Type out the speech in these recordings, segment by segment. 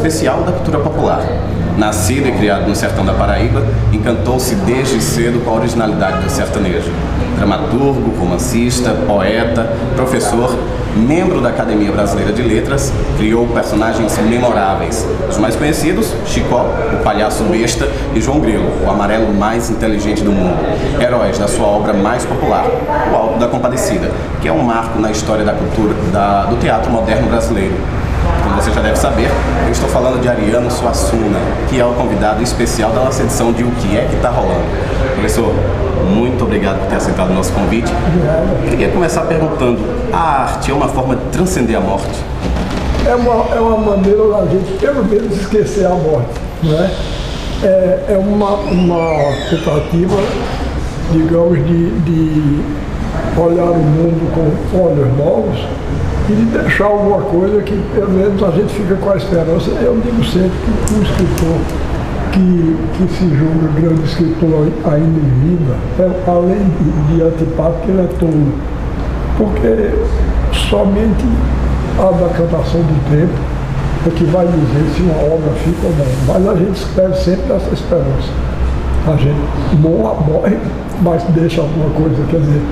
especial da cultura popular. Nascido e criado no sertão da Paraíba, encantou-se desde cedo com a originalidade do sertanejo. Dramaturgo, romancista, poeta, professor, membro da Academia Brasileira de Letras, criou personagens memoráveis. Os mais conhecidos, Chicó, o palhaço besta, e João Grilo, o amarelo mais inteligente do mundo. Heróis da sua obra mais popular, O Alto da Compadecida, que é um marco na história da cultura da, do teatro moderno brasileiro. Você já deve saber, eu estou falando de Ariano Suassuna, que é o convidado especial da nossa edição de O Que É Que Tá Rolando. Professor, muito obrigado por ter aceitado o nosso convite. Eu queria começar perguntando, a arte é uma forma de transcender a morte? É uma, é uma maneira da gente, pelo menos, esquecer a morte, não é? É, é uma, uma tentativa, digamos, de, de olhar o mundo com olhos novos e de deixar alguma coisa que pelo menos a gente fica com a esperança. Eu digo sempre que um escritor que, que se julga grande escritor ainda em vida, é, além de, de antipático, ele é tolo. Porque somente a decantação do tempo é que vai dizer se uma obra fica ou não. Mas a gente espera sempre essa esperança. A gente morre, mas deixa alguma coisa. Quer dizer,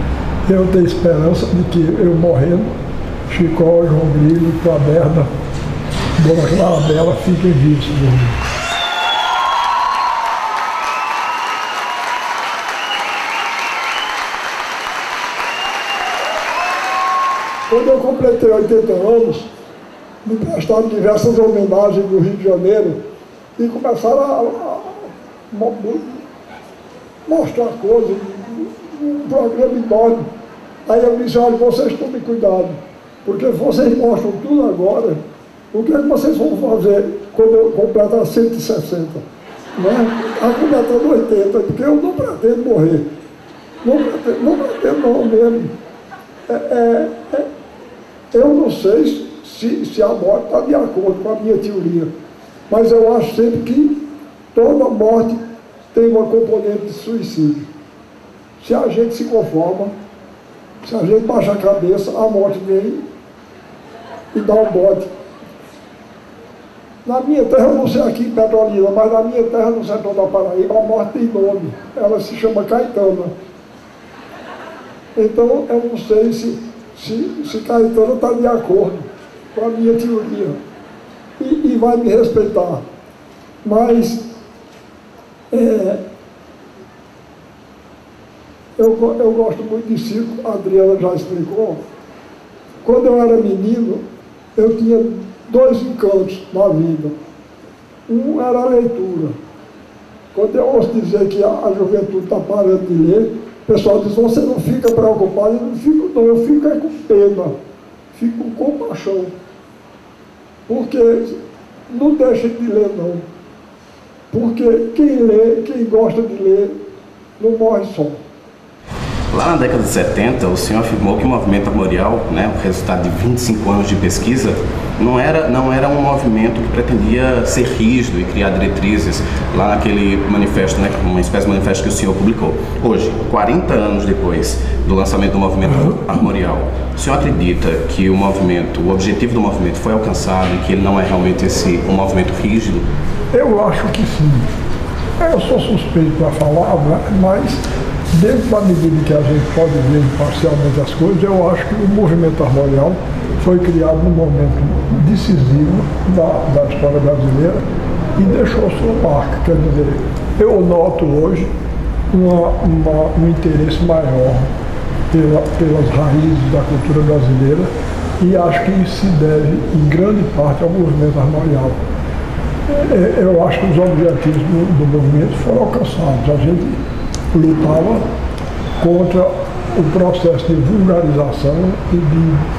eu tenho esperança de que eu morrendo Chicó, João Grilo, Taberna, Dona Clara Bela fiquem vivos. Quando eu completei 80 anos, me prestaram diversas homenagens no Rio de Janeiro e começaram a, a, a mostrar coisas, um programa enorme. Aí eu disse, olha, vocês tomem cuidado porque vocês mostram tudo agora, o que é que vocês vão fazer quando eu completar 160? Né? A completando 80, porque eu não pretendo morrer. Não pretendo, não pretendo não mesmo. É, é, é, eu não sei se, se a morte está de acordo com a minha teoria, mas eu acho sempre que toda morte tem uma componente de suicídio. Se a gente se conforma, se a gente baixa a cabeça, a morte vem e dá um bote. Na minha terra, não sei aqui em Petrolina, mas na minha terra, no sertão da Paraíba, a morte tem nome. Ela se chama Caetana. Então, eu não sei se, se, se Caetana está de acordo com a minha teoria. E, e vai me respeitar. Mas, é, eu, eu gosto muito de circo, a Adriana já explicou. Quando eu era menino, eu tinha dois encantos na vida. Um era a leitura. Quando eu ouço dizer que a, a juventude está parando de ler, o pessoal diz, você não fica preocupado, eu não fico não, eu fico é com pena, fico com compaixão. Porque não deixa de ler não. Porque quem lê, quem gosta de ler, não morre só. Lá na década de 70, o senhor afirmou que o movimento armorial, né, o resultado de 25 anos de pesquisa, não era, não era um movimento que pretendia ser rígido e criar diretrizes lá naquele manifesto, né, uma espécie de manifesto que o senhor publicou. Hoje, 40 anos depois do lançamento do movimento armorial, o senhor acredita que o movimento, o objetivo do movimento foi alcançado e que ele não é realmente esse um movimento rígido? Eu acho que sim. Eu sou suspeito para falar, né, mas dentro da medida que a gente pode ver parcialmente as coisas, eu acho que o movimento armorial foi criado num momento decisivo da, da história brasileira e deixou sua marca. Quer dizer, eu noto hoje uma, uma, um interesse maior pela, pelas raízes da cultura brasileira e acho que isso se deve, em grande parte, ao movimento armorial. É, eu acho que os objetivos do, do movimento foram alcançados. A gente lutava contra o processo de vulgarização e de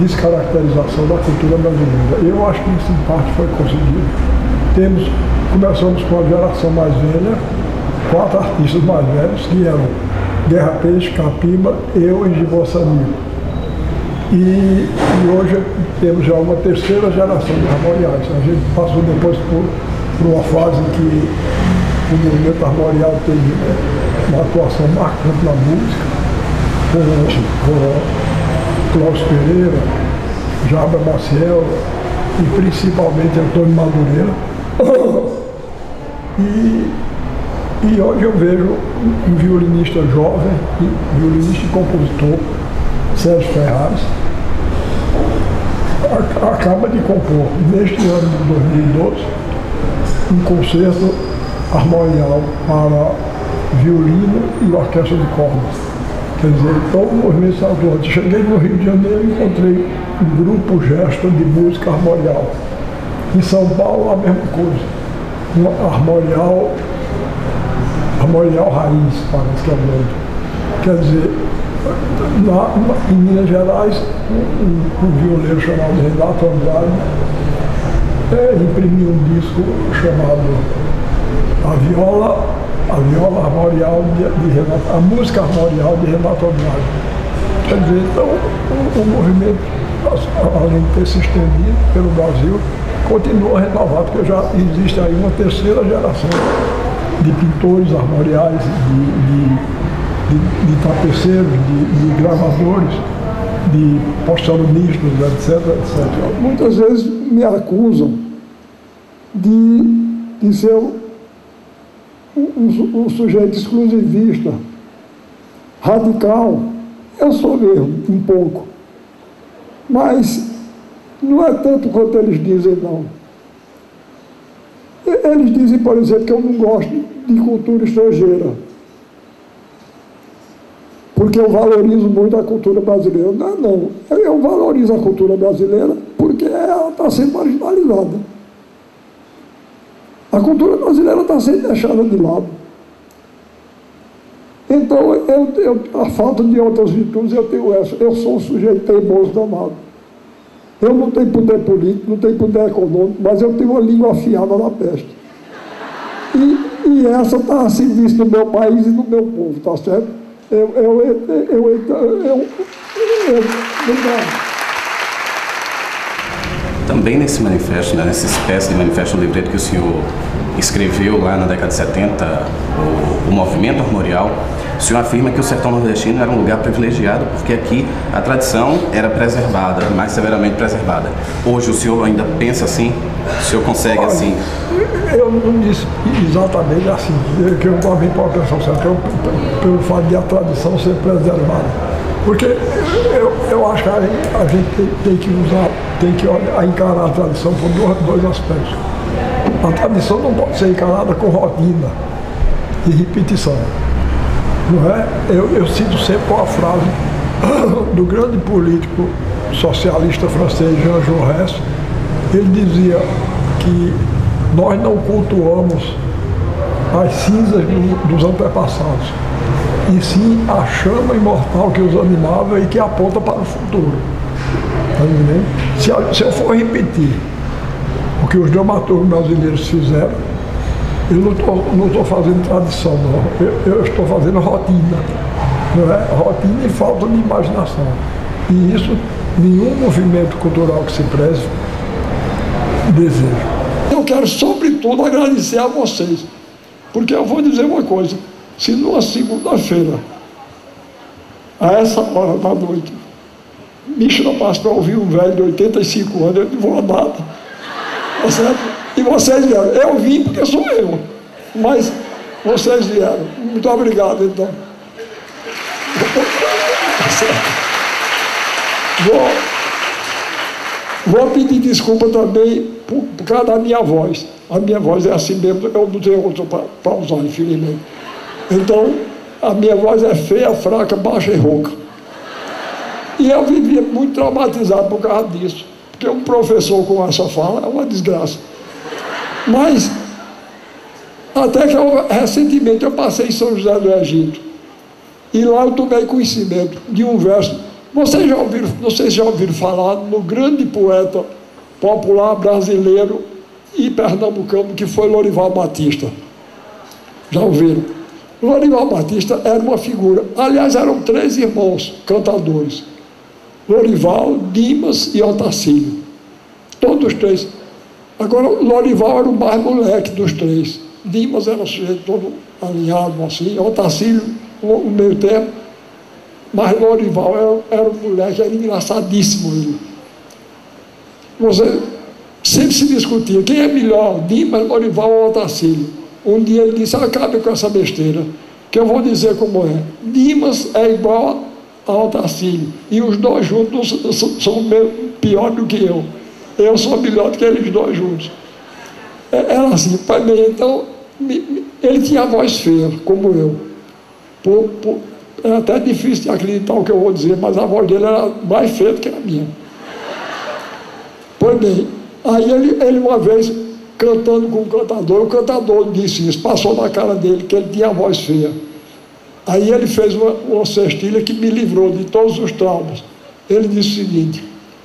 descaracterização da cultura brasileira. Eu acho que isso em parte foi conseguido. Temos, começamos com a geração mais velha, quatro artistas mais velhos, que eram Guerra Peixe, Capimba, eu e Gibossani. E, e hoje temos já uma terceira geração de armoriais. A gente passou depois por, por uma fase que o movimento armorial teve né, uma atuação marcante na música, com, com Cláudio Pereira, Jabra Maciel e principalmente Antônio Madureira. E, e hoje eu vejo um violinista jovem, violinista e compositor, Sérgio Ferraz, acaba de compor, neste ano de 2012, um concerto harmonial para violino e orquestra de cordas. Quer dizer, todo o movimento salvador. Cheguei no Rio de Janeiro e encontrei um grupo gesto de música armorial. Em São Paulo, a mesma coisa. Armorial, armorial raiz, parece que é o nome. Quer dizer, em Minas Gerais, um, um, um violeiro chamado Renato Andrade é, imprimiu um disco chamado A Viola, a Viola Armorial de, de Renato, a música armorial de Renato Andrade. Quer dizer, então, o, o movimento, além de ter se estendido pelo Brasil, continua renovado, porque já existe aí uma terceira geração de pintores armoriais, de, de de, de tapeceiros, de, de gravadores, de postalonistas, etc, etc. Muitas vezes me acusam de, de ser um, um, sujeito exclusivista, radical. Eu sou mesmo, um pouco. Mas não é tanto quanto eles dizem, não. Eles dizem, por exemplo, que eu não gosto de cultura estrangeira porque eu valorizo muito a cultura brasileira. Não, não. Eu valorizo a cultura brasileira porque ela está sendo marginalizada. A cultura brasileira está sendo deixada de lado. Então, eu, eu, a falta de outras virtudes, eu tenho essa. Eu sou um sujeito teimoso danado. Eu não tenho poder político, não tenho poder econômico, mas eu tenho uma língua afiada na peste. E, e essa está a serviço do meu país e do meu povo, tá certo? eu, eu, eu, eu, eu, eu, Também nesse manifesto, né, nessa espécie de manifesto livreto que o senhor escreveu lá na década de 70, o, o movimento armorial, o senhor afirma que o sertão nordestino era um lugar privilegiado porque aqui a tradição era preservada, mais severamente preservada. Hoje o senhor ainda pensa assim? O senhor consegue Olha, assim? Eu não disse exatamente assim, que eu também posso pensar certo, eu, pelo fato de a tradição ser preservada. Porque eu, eu acho que a gente tem, tem que usar, tem que olhar, encarar a tradição por dois, dois aspectos. A tradição não pode ser encarada com rotina e repetição. Não é? eu, eu cito sempre uma frase do grande político socialista francês Jean Jaurès. Ele dizia que nós não cultuamos as cinzas do, dos antepassados, e sim a chama imortal que os animava e que aponta para o futuro. Tá se, eu for repetir o que os dramaturgos brasileiros fizeram, eu não estou fazendo tradição, não. Eu, eu, estou fazendo rotina. Não é? Rotina e falta de imaginação. E isso nenhum movimento cultural que se preze deseja. Eu quero, sobretudo, agradecer a vocês. Porque eu vou dizer uma coisa: se numa segunda-feira, a essa hora da noite, me chamasse para ouvir um velho de 85 anos, eu não vou nada. Tá certo? E vocês vieram. Eu vim porque sou eu. Mas vocês vieram. Muito obrigado, então. Vou, vou pedir desculpa também por, por causa da minha voz. A minha voz é assim mesmo, eu não tenho outra para usar, infelizmente. Então, a minha voz é feia, fraca, baixa e rouca. E eu vivia muito traumatizado por causa disso. Porque um professor com essa fala é uma desgraça. Mas, até que eu, recentemente eu passei em São José do Egito. E lá eu tomei conhecimento de um verso. Vocês já ouviram, vocês já ouviram falar no grande poeta popular brasileiro e pernambucano que foi Lorival Batista? Já ouviram? Lorival Batista era uma figura. Aliás, eram três irmãos cantadores: Lorival, Dimas e Otacílio. Todos três Agora, Lorival era o mais moleque dos três. Dimas era um sujeito todo alinhado, assim. Otacílio, o meio tempo. Mas Lorival era, era um moleque, era engraçadíssimo ele. você sempre se discutia quem é melhor, Dimas, Lorival ou Otacílio. Um dia ele disse, acabe com essa besteira, que eu vou dizer como é. Dimas é igual a Otacílio, e os dois juntos são, são pior do que eu. Eu sou melhor do que eles dois juntos. É, era assim, para mim, então, ele tinha a voz feia, como eu. Por, por, é até difícil de acreditar o que eu vou dizer, mas a voz dele era mais feia do que a minha. Pois bem, aí ele, ele uma vez, cantando com o cantador, o cantador disse isso, passou na cara dele, que ele tinha a voz feia. Aí ele fez uma, uma cestilha que me livrou de todos os traumas. Ele disse o seguinte: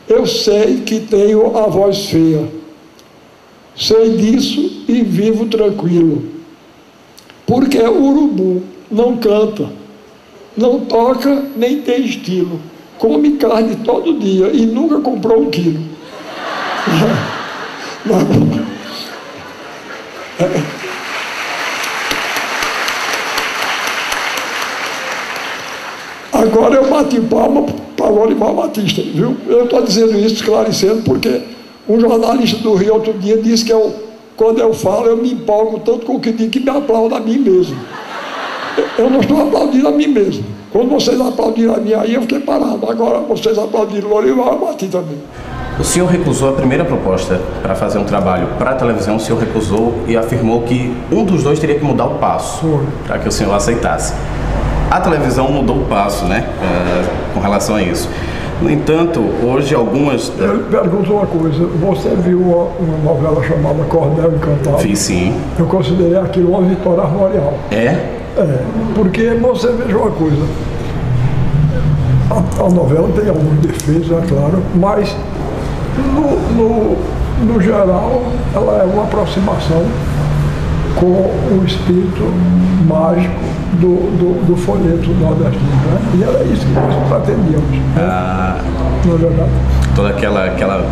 Eu sei que tenho a voz feia, sei disso e vivo tranquilo, porque o urubu não canta, não toca, nem tem estilo, come carne todo dia e nunca comprou um quilo. Agora eu bati palma para o Lorimar Batista, viu? Eu estou dizendo isso, esclarecendo, porque um jornalista do Rio outro dia disse que eu, quando eu falo, eu me empolgo tanto com o que digo que me aplaudo a mim mesmo. Eu não estou aplaudindo a mim mesmo. Quando vocês aplaudiram a mim aí, eu fiquei parado. Agora vocês aplaudiram o Lorimar, eu bati também. O senhor recusou a primeira proposta para fazer um trabalho para a televisão, o senhor recusou e afirmou que um dos dois teria que mudar o passo para que o senhor aceitasse. A televisão mudou o passo, né, uh, com relação a isso. No entanto, hoje algumas. Eu pergunto uma coisa: você viu uma, novela chamada Cordel Encantado? Fiz sim. Eu considerei aquilo uma vitória armorial. É? É, porque você veja uma coisa: a, a novela tem alguns defeitos, é claro, mas no, no, no geral, ela é uma aproximação com o espírito mágico do, do, do folheto nordestino. Né? E era isso que nós pretendíamos. Né? Ah, verdade? Toda aquela. aquela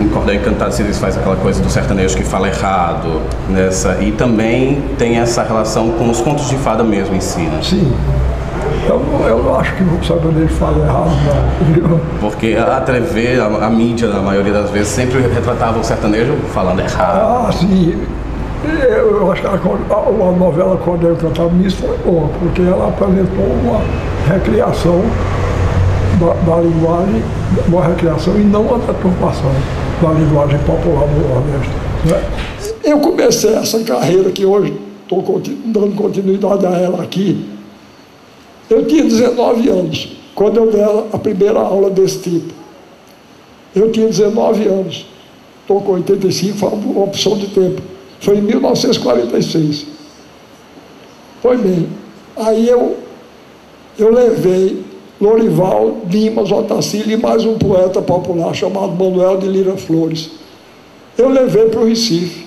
em Cordel Encantado se faz aquela coisa do sertanejo que fala errado nessa e também tem essa relação com os contos de fada mesmo em si, né? Sim. Eu não, eu não acho que o sertanejo fala errado, não. Porque a TV, a, a, mídia, na maioria das vezes, sempre retratava o sertanejo falando errado. Ah, sim. Eu acho que a, a, novela Quando Eu Cantava Nisso foi boa, porque ela apresentou uma recriação da, da, linguagem, uma recriação e não uma deturpação da linguagem popular do Nordeste. Né? Eu comecei essa carreira que hoje estou dando continuidade a ela aqui, eu tinha 19 anos, quando eu dei a primeira aula desse tipo. Eu tinha 19 anos. Estou com 85, foi uma opção de tempo. Foi em 1946. Foi bem. Aí eu, eu levei Lorival, Dimas, Otacílio e mais um poeta popular chamado Manuel de Lira Flores. Eu levei para o Recife.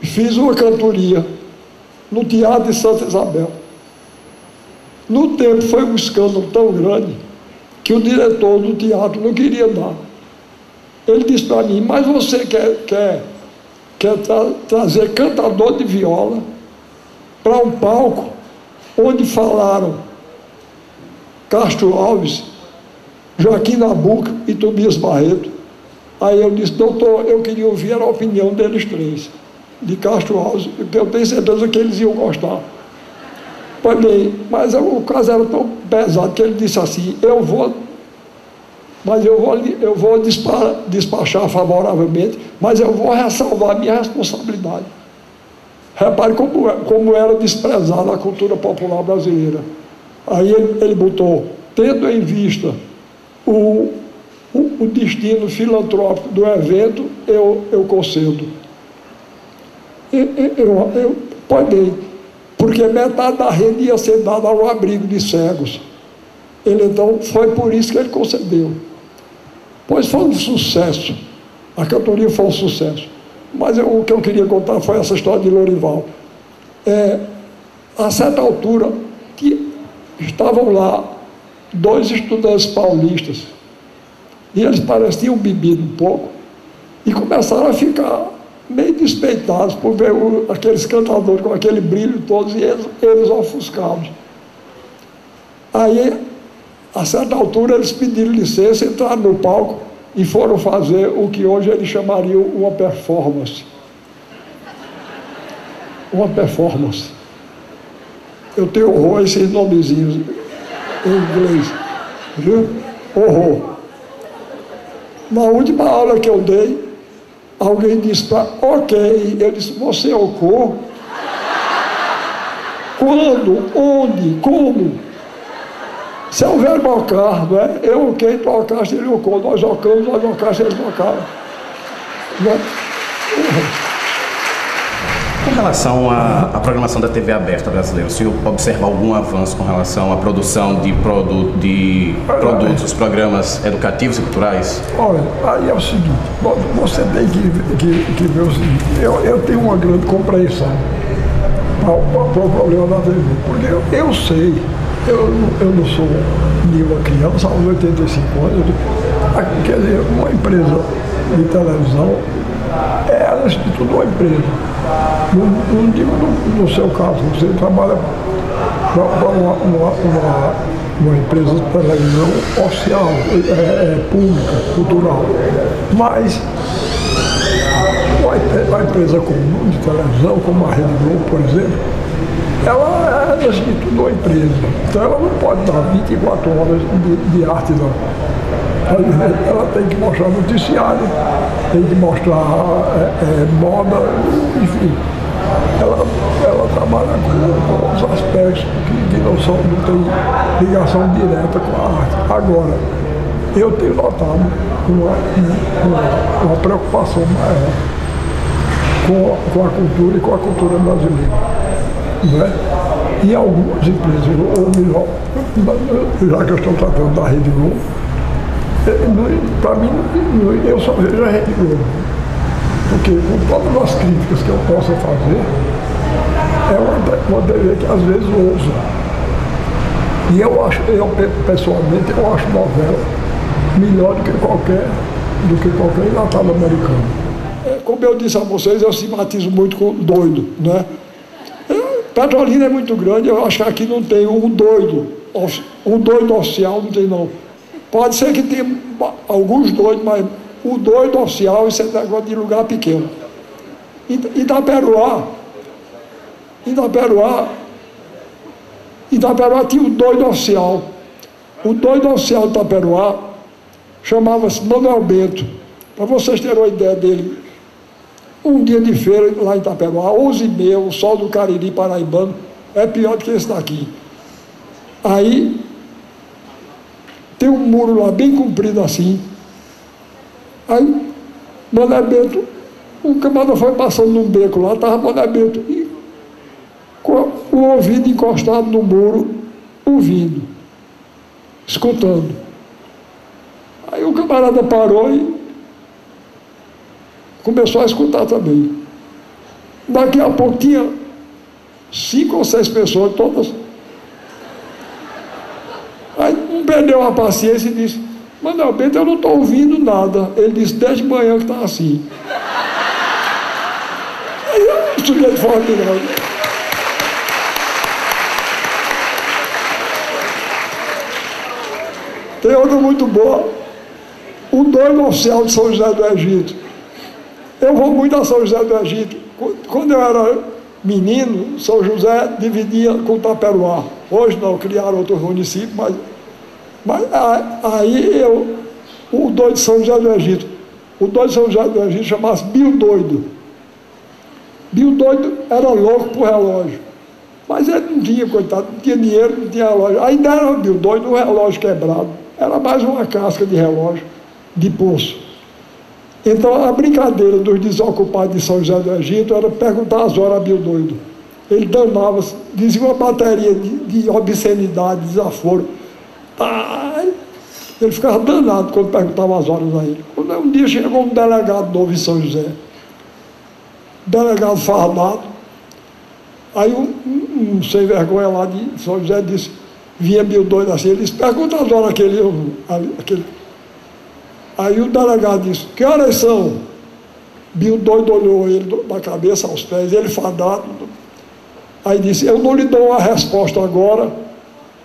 Fiz uma cantoria no Teatro de Santa Isabel. No tempo foi um escândalo tão grande que o diretor do teatro não queria dar. Ele disse para mim, mas você quer, quer, quer tra trazer cantador de viola para um palco onde falaram Castro Alves, Joaquim Nabuco e Tobias Barreto. Aí eu disse, doutor, eu queria ouvir a opinião deles três, de Castro Alves, porque eu tenho certeza que eles iam gostar. Pois bem, mas o caso era tão pesado que ele disse assim, eu vou, mas eu vou, eu vou despachar favoravelmente, mas eu vou ressalvar minha responsabilidade. Repare como, como era desprezada a cultura popular brasileira. Aí ele, ele botou, tendo em vista o, o, o, destino filantrópico do evento, eu, eu concedo. Eu, eu, eu, bem, porque metade da renda ia ser dada ao abrigo de cegos. Ele então foi por isso que ele concedeu. Pois foi um sucesso. A cantoria foi um sucesso. Mas eu, o que eu queria contar foi essa história de Lorival. É, a certa altura, estavam lá dois estudantes paulistas. E eles pareciam bebido um pouco. E começaram a ficar meio despeitados por ver o, aqueles cantadores com aquele brilho todos e eles, eles ofuscados. Aí, a certa altura, eles pediram licença, entraram no palco e foram fazer o que hoje eles chamariam uma performance. Uma performance. Eu tenho horror a esses nomezinhos em inglês. Viu? Horror. Na última aula que eu dei, alguém disse para, ok, eu disse, você é o cor? Quando? Onde? Como? Se é o verbo ocar, não é? Eu ok, tu ocaste, ele ocou, nós ocamos, nós ocaste, eles ocaram. Não é? Com relação à, à, programação da TV aberta brasileira, o senhor observa algum avanço com relação à produção de, produ de produtos, programas educativos e culturais? Olha, aí é o seguinte, você tem que, que, que ver o seguinte, eu, eu tenho uma grande compreensão para, o problema da TV, porque eu, eu sei, eu, eu não sou nenhuma criança, aos 85 anos, quer dizer, uma empresa de televisão, é, ela institui uma empresa não, não digo no, no, seu caso, você trabalha para uma, uma, uma, uma, empresa de televisão oficial, é, é, pública, cultural. Mas uma, empresa comum de televisão, como a Rede Globo, por exemplo, ela é assim, tudo uma empresa. Então ela não pode dar 24 horas de, de arte não. Ela tem que mostrar noticiário, tem que mostrar é, é, moda, enfim. Ela, ela trabalha com, os aspectos que, que não, são, não tem ligação direta com a arte. Agora, eu tenho notado uma, uma, uma preocupação maior com, com a cultura e com a cultura brasileira. Né? E algumas empresas, ou melhor, já que eu estou tratando da Rede Globo, para mim, eu só vejo a Rede Globo. Porque com todas as críticas que eu possa fazer, é uma, uma TV que às vezes ousa. E eu acho, eu pessoalmente, eu acho novela melhor do que qualquer, do que qualquer enlatado americano. É, como eu disse a vocês, eu simpatizo muito com doido, né? Petrolina é muito grande, eu acho que aqui não tem um doido, um doido oficial, não tem não. Pode ser que tenha alguns doidos, mas o doido oficial, isso é negócio de lugar pequeno. Itaperuá, Itaperuá, Itaperuá tinha o doido oficial. O doido oficial de Itaperuá chamava-se Manuel Bento. Para vocês terem uma ideia dele, um dia de feira lá em Itaperuá, 11 e meia, o sol do Cariri paraibano, é pior do que esse daqui. Aí tem um muro lá bem comprido assim. Aí, Mané Bento, um camarada foi passando num beco lá, estava Mané Bento, e, com o ouvido encostado no muro, ouvindo, escutando. Aí o camarada parou e começou a escutar também. Daqui a pouco tinha cinco ou seis pessoas, todas Aí um perdeu a paciência e disse, Manuel Bento, eu não estou ouvindo nada. Ele disse, desde manhã que está assim. Aí eu sujeito formidável. Tem outra muito boa. O dono oficial de São José do Egito. Eu vou muito a São José do Egito. Quando eu era menino, São José dividia com Taperuá. Hoje não, criaram outro município, mas, mas aí eu, o doido de São José do Egito, o doido de São José do Egito chamava-se Bio Doido. Bio Doido era louco por relógio. Mas ele não tinha, coitado, não tinha dinheiro, não tinha relógio. Ainda era Bio Doido, um relógio quebrado. Era mais uma casca de relógio, de pulso. Então a brincadeira dos desocupados de São José do Egito era perguntar as horas a Bio Doido ele danava, dizia uma bateria de, de obscenidade, desaforo. Ele ficava danado quando perguntava as horas a ele. Quando um dia chegou um delegado novo em São José, delegado fardado, aí um, um, um, sem vergonha lá de São José disse, vinha meio doido assim, ele disse, pergunta as horas aquele, aquele. Aí o delegado disse, que horas são? Bill doido olhou ele da cabeça aos pés, ele fardado, Aí disse: Eu não lhe dou uma resposta agora,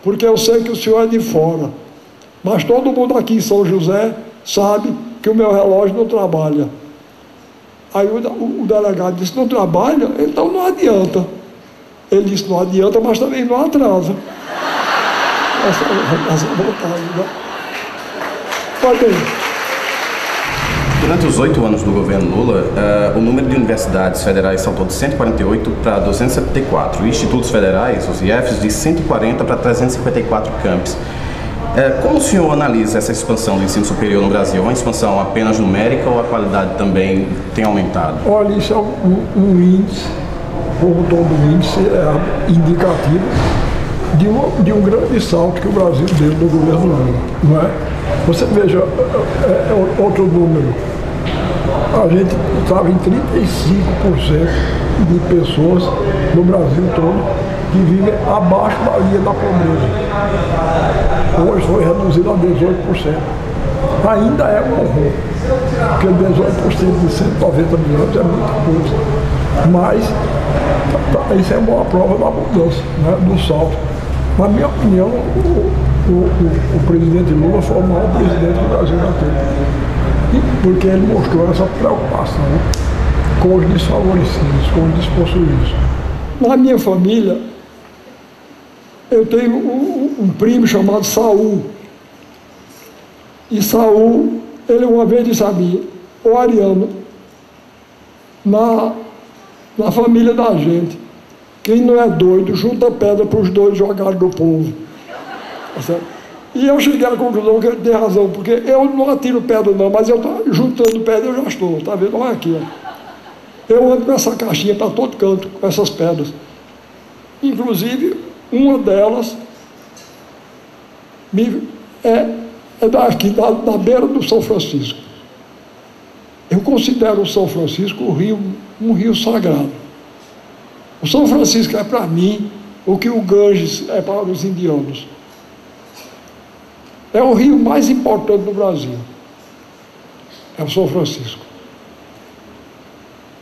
porque eu sei que o senhor é de fora. Mas todo mundo aqui em São José sabe que o meu relógio não trabalha. Aí o, o, o delegado disse, não trabalha? Então não adianta. Ele disse, não adianta, mas também não atrasa. Essa, essa vontade, né? Pode ir. Durante os oito anos do governo Lula, uh, o número de universidades federais saltou de 148 para 274, e institutos federais, os IFs, de 140 para 354 campos. Uh, como o senhor analisa essa expansão do ensino superior no Brasil? É uma expansão apenas numérica ou a qualidade também tem aumentado? Olha, isso é um, um índice, como todo índice, é indicativo de um, de um grande salto que o Brasil deu no governo Lula, não é? Você veja é, é, outro número. A gente estava em 35% de pessoas no Brasil todo que vivem abaixo da linha da pobreza. Hoje foi reduzido a 18%. Ainda é um horror, porque 18% de 190 milhões é muito pouco. Mas tá, tá, isso é uma prova da mudança, né, do salto. Na minha opinião, o, o, o, o presidente Lula foi o maior presidente do Brasil já teve. Porque ele mostrou essa preocupação com os desfavorecidos, com os despossuídos. Na minha família, eu tenho um, um primo chamado Saul. E Saul, ele uma vez disse a mim, o Ariano, na, na família da gente, quem não é doido, junta pedra para os dois jogarem do povo. E eu cheguei à conclusão que ele tem razão, porque eu não atiro pedra não, mas eu estou juntando pedra, eu já estou, tá vendo? Olha aqui, ó. Eu ando com essa caixinha para todo canto, com essas pedras. Inclusive, uma delas é, é daqui, da, da beira do São Francisco. Eu considero o São Francisco um rio, um rio sagrado. O São Francisco é para mim o que o Ganges é para os indianos. É o rio mais importante do Brasil. É o São Francisco.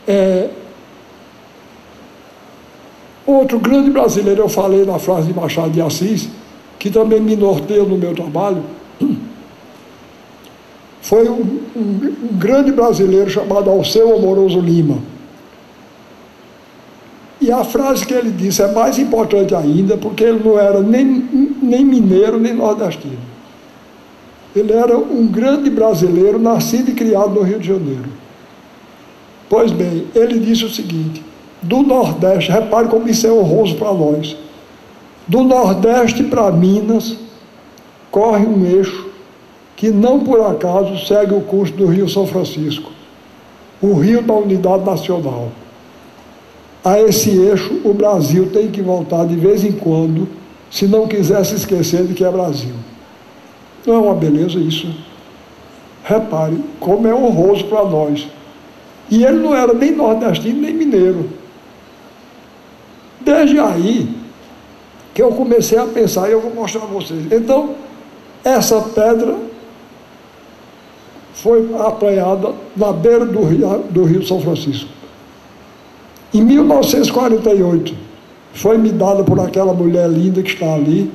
É... Outro grande brasileiro, eu falei na frase de Machado de Assis, que também me norteia no meu trabalho, foi um, um, um grande brasileiro chamado Alceu Amoroso Lima e a frase que ele disse é mais importante ainda, porque ele não era nem, nem mineiro, nem nordestino. Ele era um grande brasileiro, nascido e criado no Rio de Janeiro. Pois bem, ele disse o seguinte: do Nordeste, repare como isso é honroso para nós. Do Nordeste para Minas, corre um eixo que não por acaso segue o curso do Rio São Francisco, o rio da unidade nacional a esse eixo o Brasil tem que voltar de vez em quando, se não quiser se esquecer de que é Brasil. Não é uma beleza isso? Repare como é honroso para nós. E ele não era nem nordestino nem mineiro. Desde aí que eu comecei a pensar, e eu vou mostrar a vocês. Então, essa pedra foi apanhada na beira do rio, do rio São Francisco. Em 1948, foi me dada por aquela mulher linda que está ali,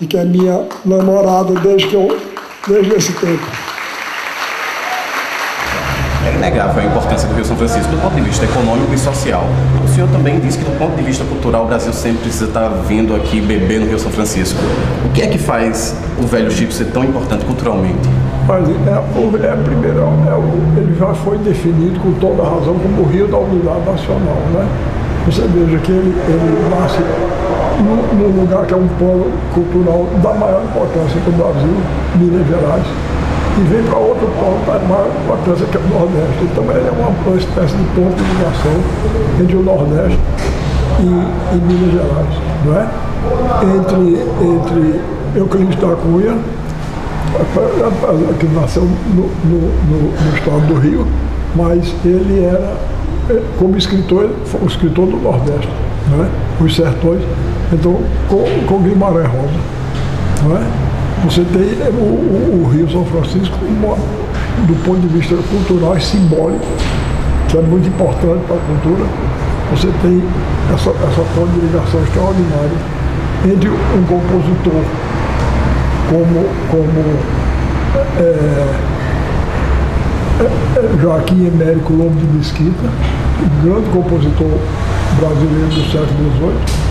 e que é minha namorada desde, que eu, desde esse tempo. É inegável a importância do Rio São Francisco do ponto de vista econômico e social. O senhor também disse que, do ponto de vista cultural, o Brasil sempre precisa estar vindo aqui beber no Rio São Francisco. O que é que faz o Velho Chico ser tão importante culturalmente? Mas é, é, primeiro, é, ele já foi definido com toda razão como o Rio da Unidade Nacional. Né? Você veja que ele, ele nasce num, lugar que é um polo cultural da maior importância do Brasil, Minas Gerais e vem para outro ponto da maior importância que é o Nordeste. Então ele é uma, espécie de ponto de ligação entre o Nordeste e, e Minas Gerais, não é? Entre, entre Euclides da Cunha, que nasceu no, no, no, no estado do Rio, mas ele era, como escritor, foi um escritor do Nordeste, não é? os sertões, então com, com Guimarães Rosa. É? Você tem o, o, o Rio São Francisco, uma, do ponto de vista cultural e simbólico, que é muito importante para a cultura, você tem essa, essa ponte de ligação extraordinária entre um compositor como, como é, Joaquim Emérico Lobo de Mesquita, um grande compositor brasileiro do século XVIII.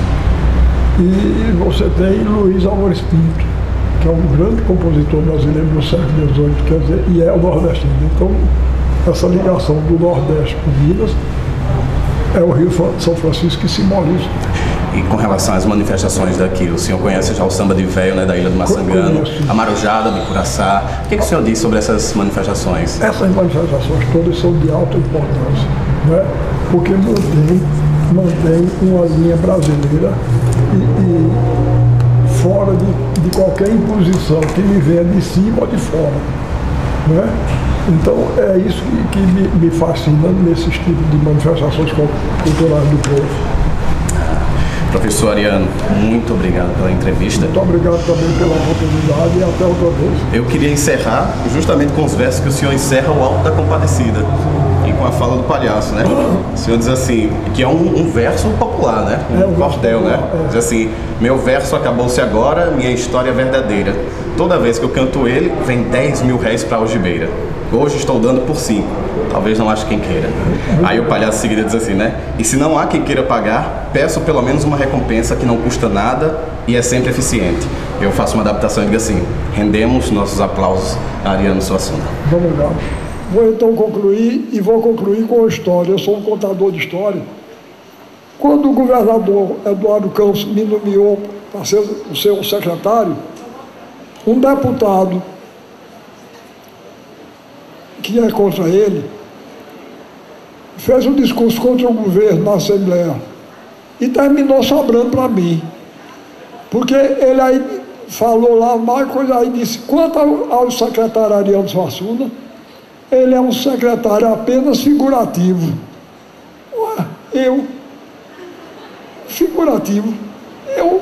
E você tem Luiz Álvares Pinto, que é um grande compositor brasileiro do século XVIII, quer dizer, e é o nordestino. Então, essa ligação do Nordeste com Minas é o Rio São Francisco que simboliza. E com relação às manifestações daqui, o senhor conhece já o samba de véio, né, da Ilha do Maçangano, a Marujada de Curaçá. O que, que, o senhor diz sobre essas manifestações? Essas manifestações todas são de alta importância, né? porque mantém, mantém uma linha brasileira e, e fora de, de, qualquer imposição que me venha de cima ou de fora. Né? Então é isso que, que me, me fascina nesses tipos de manifestações culturais do povo. Professor Ariano, muito obrigado pela entrevista. Muito obrigado também pela oportunidade e até outra vez. Eu queria encerrar justamente com os versos que o senhor encerra o Alto da Compadecida e com a fala do palhaço, né? O senhor diz assim, que é um, um verso popular, né? Um, é, um cordel, né? É. Diz assim, meu verso acabou-se agora, minha história é verdadeira. Toda vez que eu canto ele, vem 10 mil réis para a algibeira. Hoje estou dando por 5. Talvez não ache quem queira. Aí o palhaço seguida diz assim, né? E se não há quem queira pagar, peço pelo menos uma recompensa que não custa nada e é sempre eficiente. Eu faço uma adaptação e digo assim: rendemos nossos aplausos a Ariano Suassuna. Vamos lá. Vou então concluir e vou concluir com a história. Eu sou um contador de história. Quando o governador Eduardo Campos me nomeou para ser o seu secretário, um deputado que é contra ele, fez um discurso contra o governo na Assembleia e terminou sobrando para mim. Porque ele aí falou lá mais coisa aí disse, quanto ao, secretário Ariano Suassuna, ele é um secretário apenas figurativo. Eu, figurativo, eu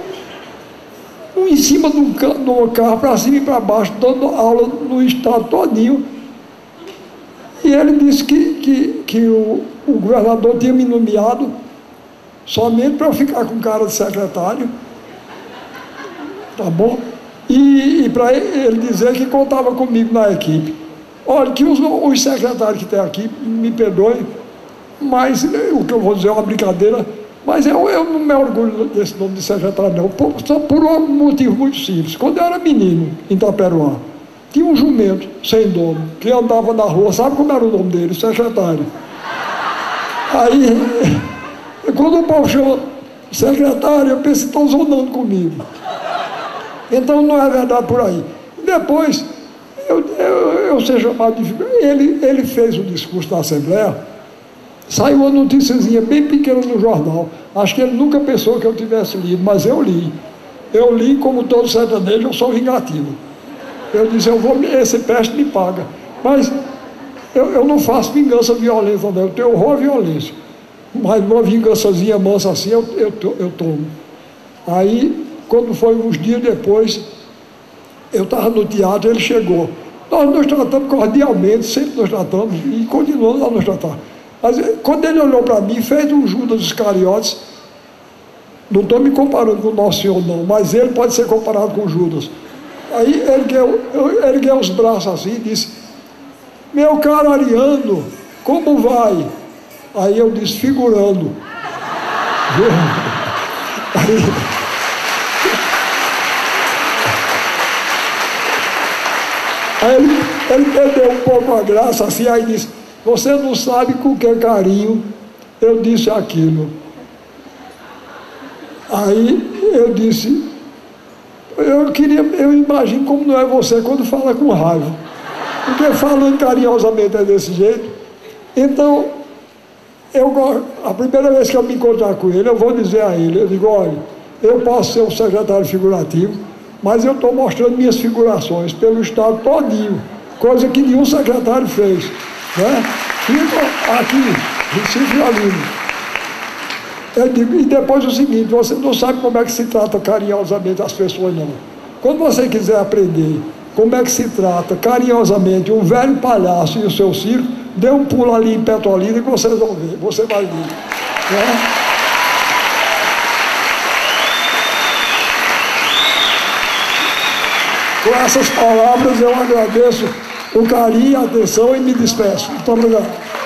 em cima um carro, para cima e para baixo, dando aula no estado todinho e ele disse que, que, que o, o governador tinha me nomeado somente para ficar com cara de secretário, tá bom? E, e para ele dizer que contava comigo na equipe. Olha, que os, os secretários que tem aqui, me perdoem, mas o que eu vou dizer é uma brincadeira, mas eu, eu não me orgulho desse nome de secretário, não, por, só por um motivo muito simples. Quando eu era menino, em Itaperuá, tinha um jumento sem dono, que andava na rua, sabe como era o nome dele? Secretário. Aí, quando o povo chama secretário, eu penso, estão zonando comigo. Então não é verdade por aí. Depois, eu, eu, eu ser chamado de. Ele, ele fez o discurso na Assembleia, saiu uma noticiazinha bem pequena no jornal. Acho que ele nunca pensou que eu tivesse lido, mas eu li. Eu li, como todo sertanejo, eu sou vingativo. Eu disse, eu vou, esse peste me paga. Mas eu, eu não faço vingança violenta, não. Eu tenho horror à violência. Mas uma vingançazinha mansa assim, eu, eu, eu tomo. Aí, quando foi uns dias depois, eu estava no teatro, ele chegou. Nós nos tratamos cordialmente, sempre nos tratamos, e continuamos a nos tratar. Mas quando ele olhou para mim, fez um Judas Iscariotes, não estou me comparando com o Nosso Senhor, não, mas ele pode ser comparado com Judas. Aí ergueu, ergueu os braços assim e disse, meu caro Ariano, como vai? Aí eu disse, figurando. Aí, aí ele, ele perdeu um pouco a graça assim, aí disse, você não sabe com que carinho eu disse aquilo. Aí eu disse, eu queria, eu imagino como não é você quando fala com raiva. Porque falando carinhosamente é desse jeito. Então, eu, a primeira vez que eu me encontrar com ele, eu vou dizer a ele, eu digo, olha, eu posso ser um secretário figurativo, mas eu estou mostrando minhas figurações pelo Estado todinho, coisa que nenhum secretário fez. Né? Fico aqui, Recife Aline. Eu digo, e depois o seguinte, você não sabe como é que se trata carinhosamente as pessoas, não. Quando você quiser aprender como é que se trata carinhosamente um velho palhaço e o seu circo, dê um pulo ali em Petrolina que vocês vão ver, você vai ver. Né? Com essas palavras eu agradeço o carinho, a atenção e me despeço. Muito obrigado.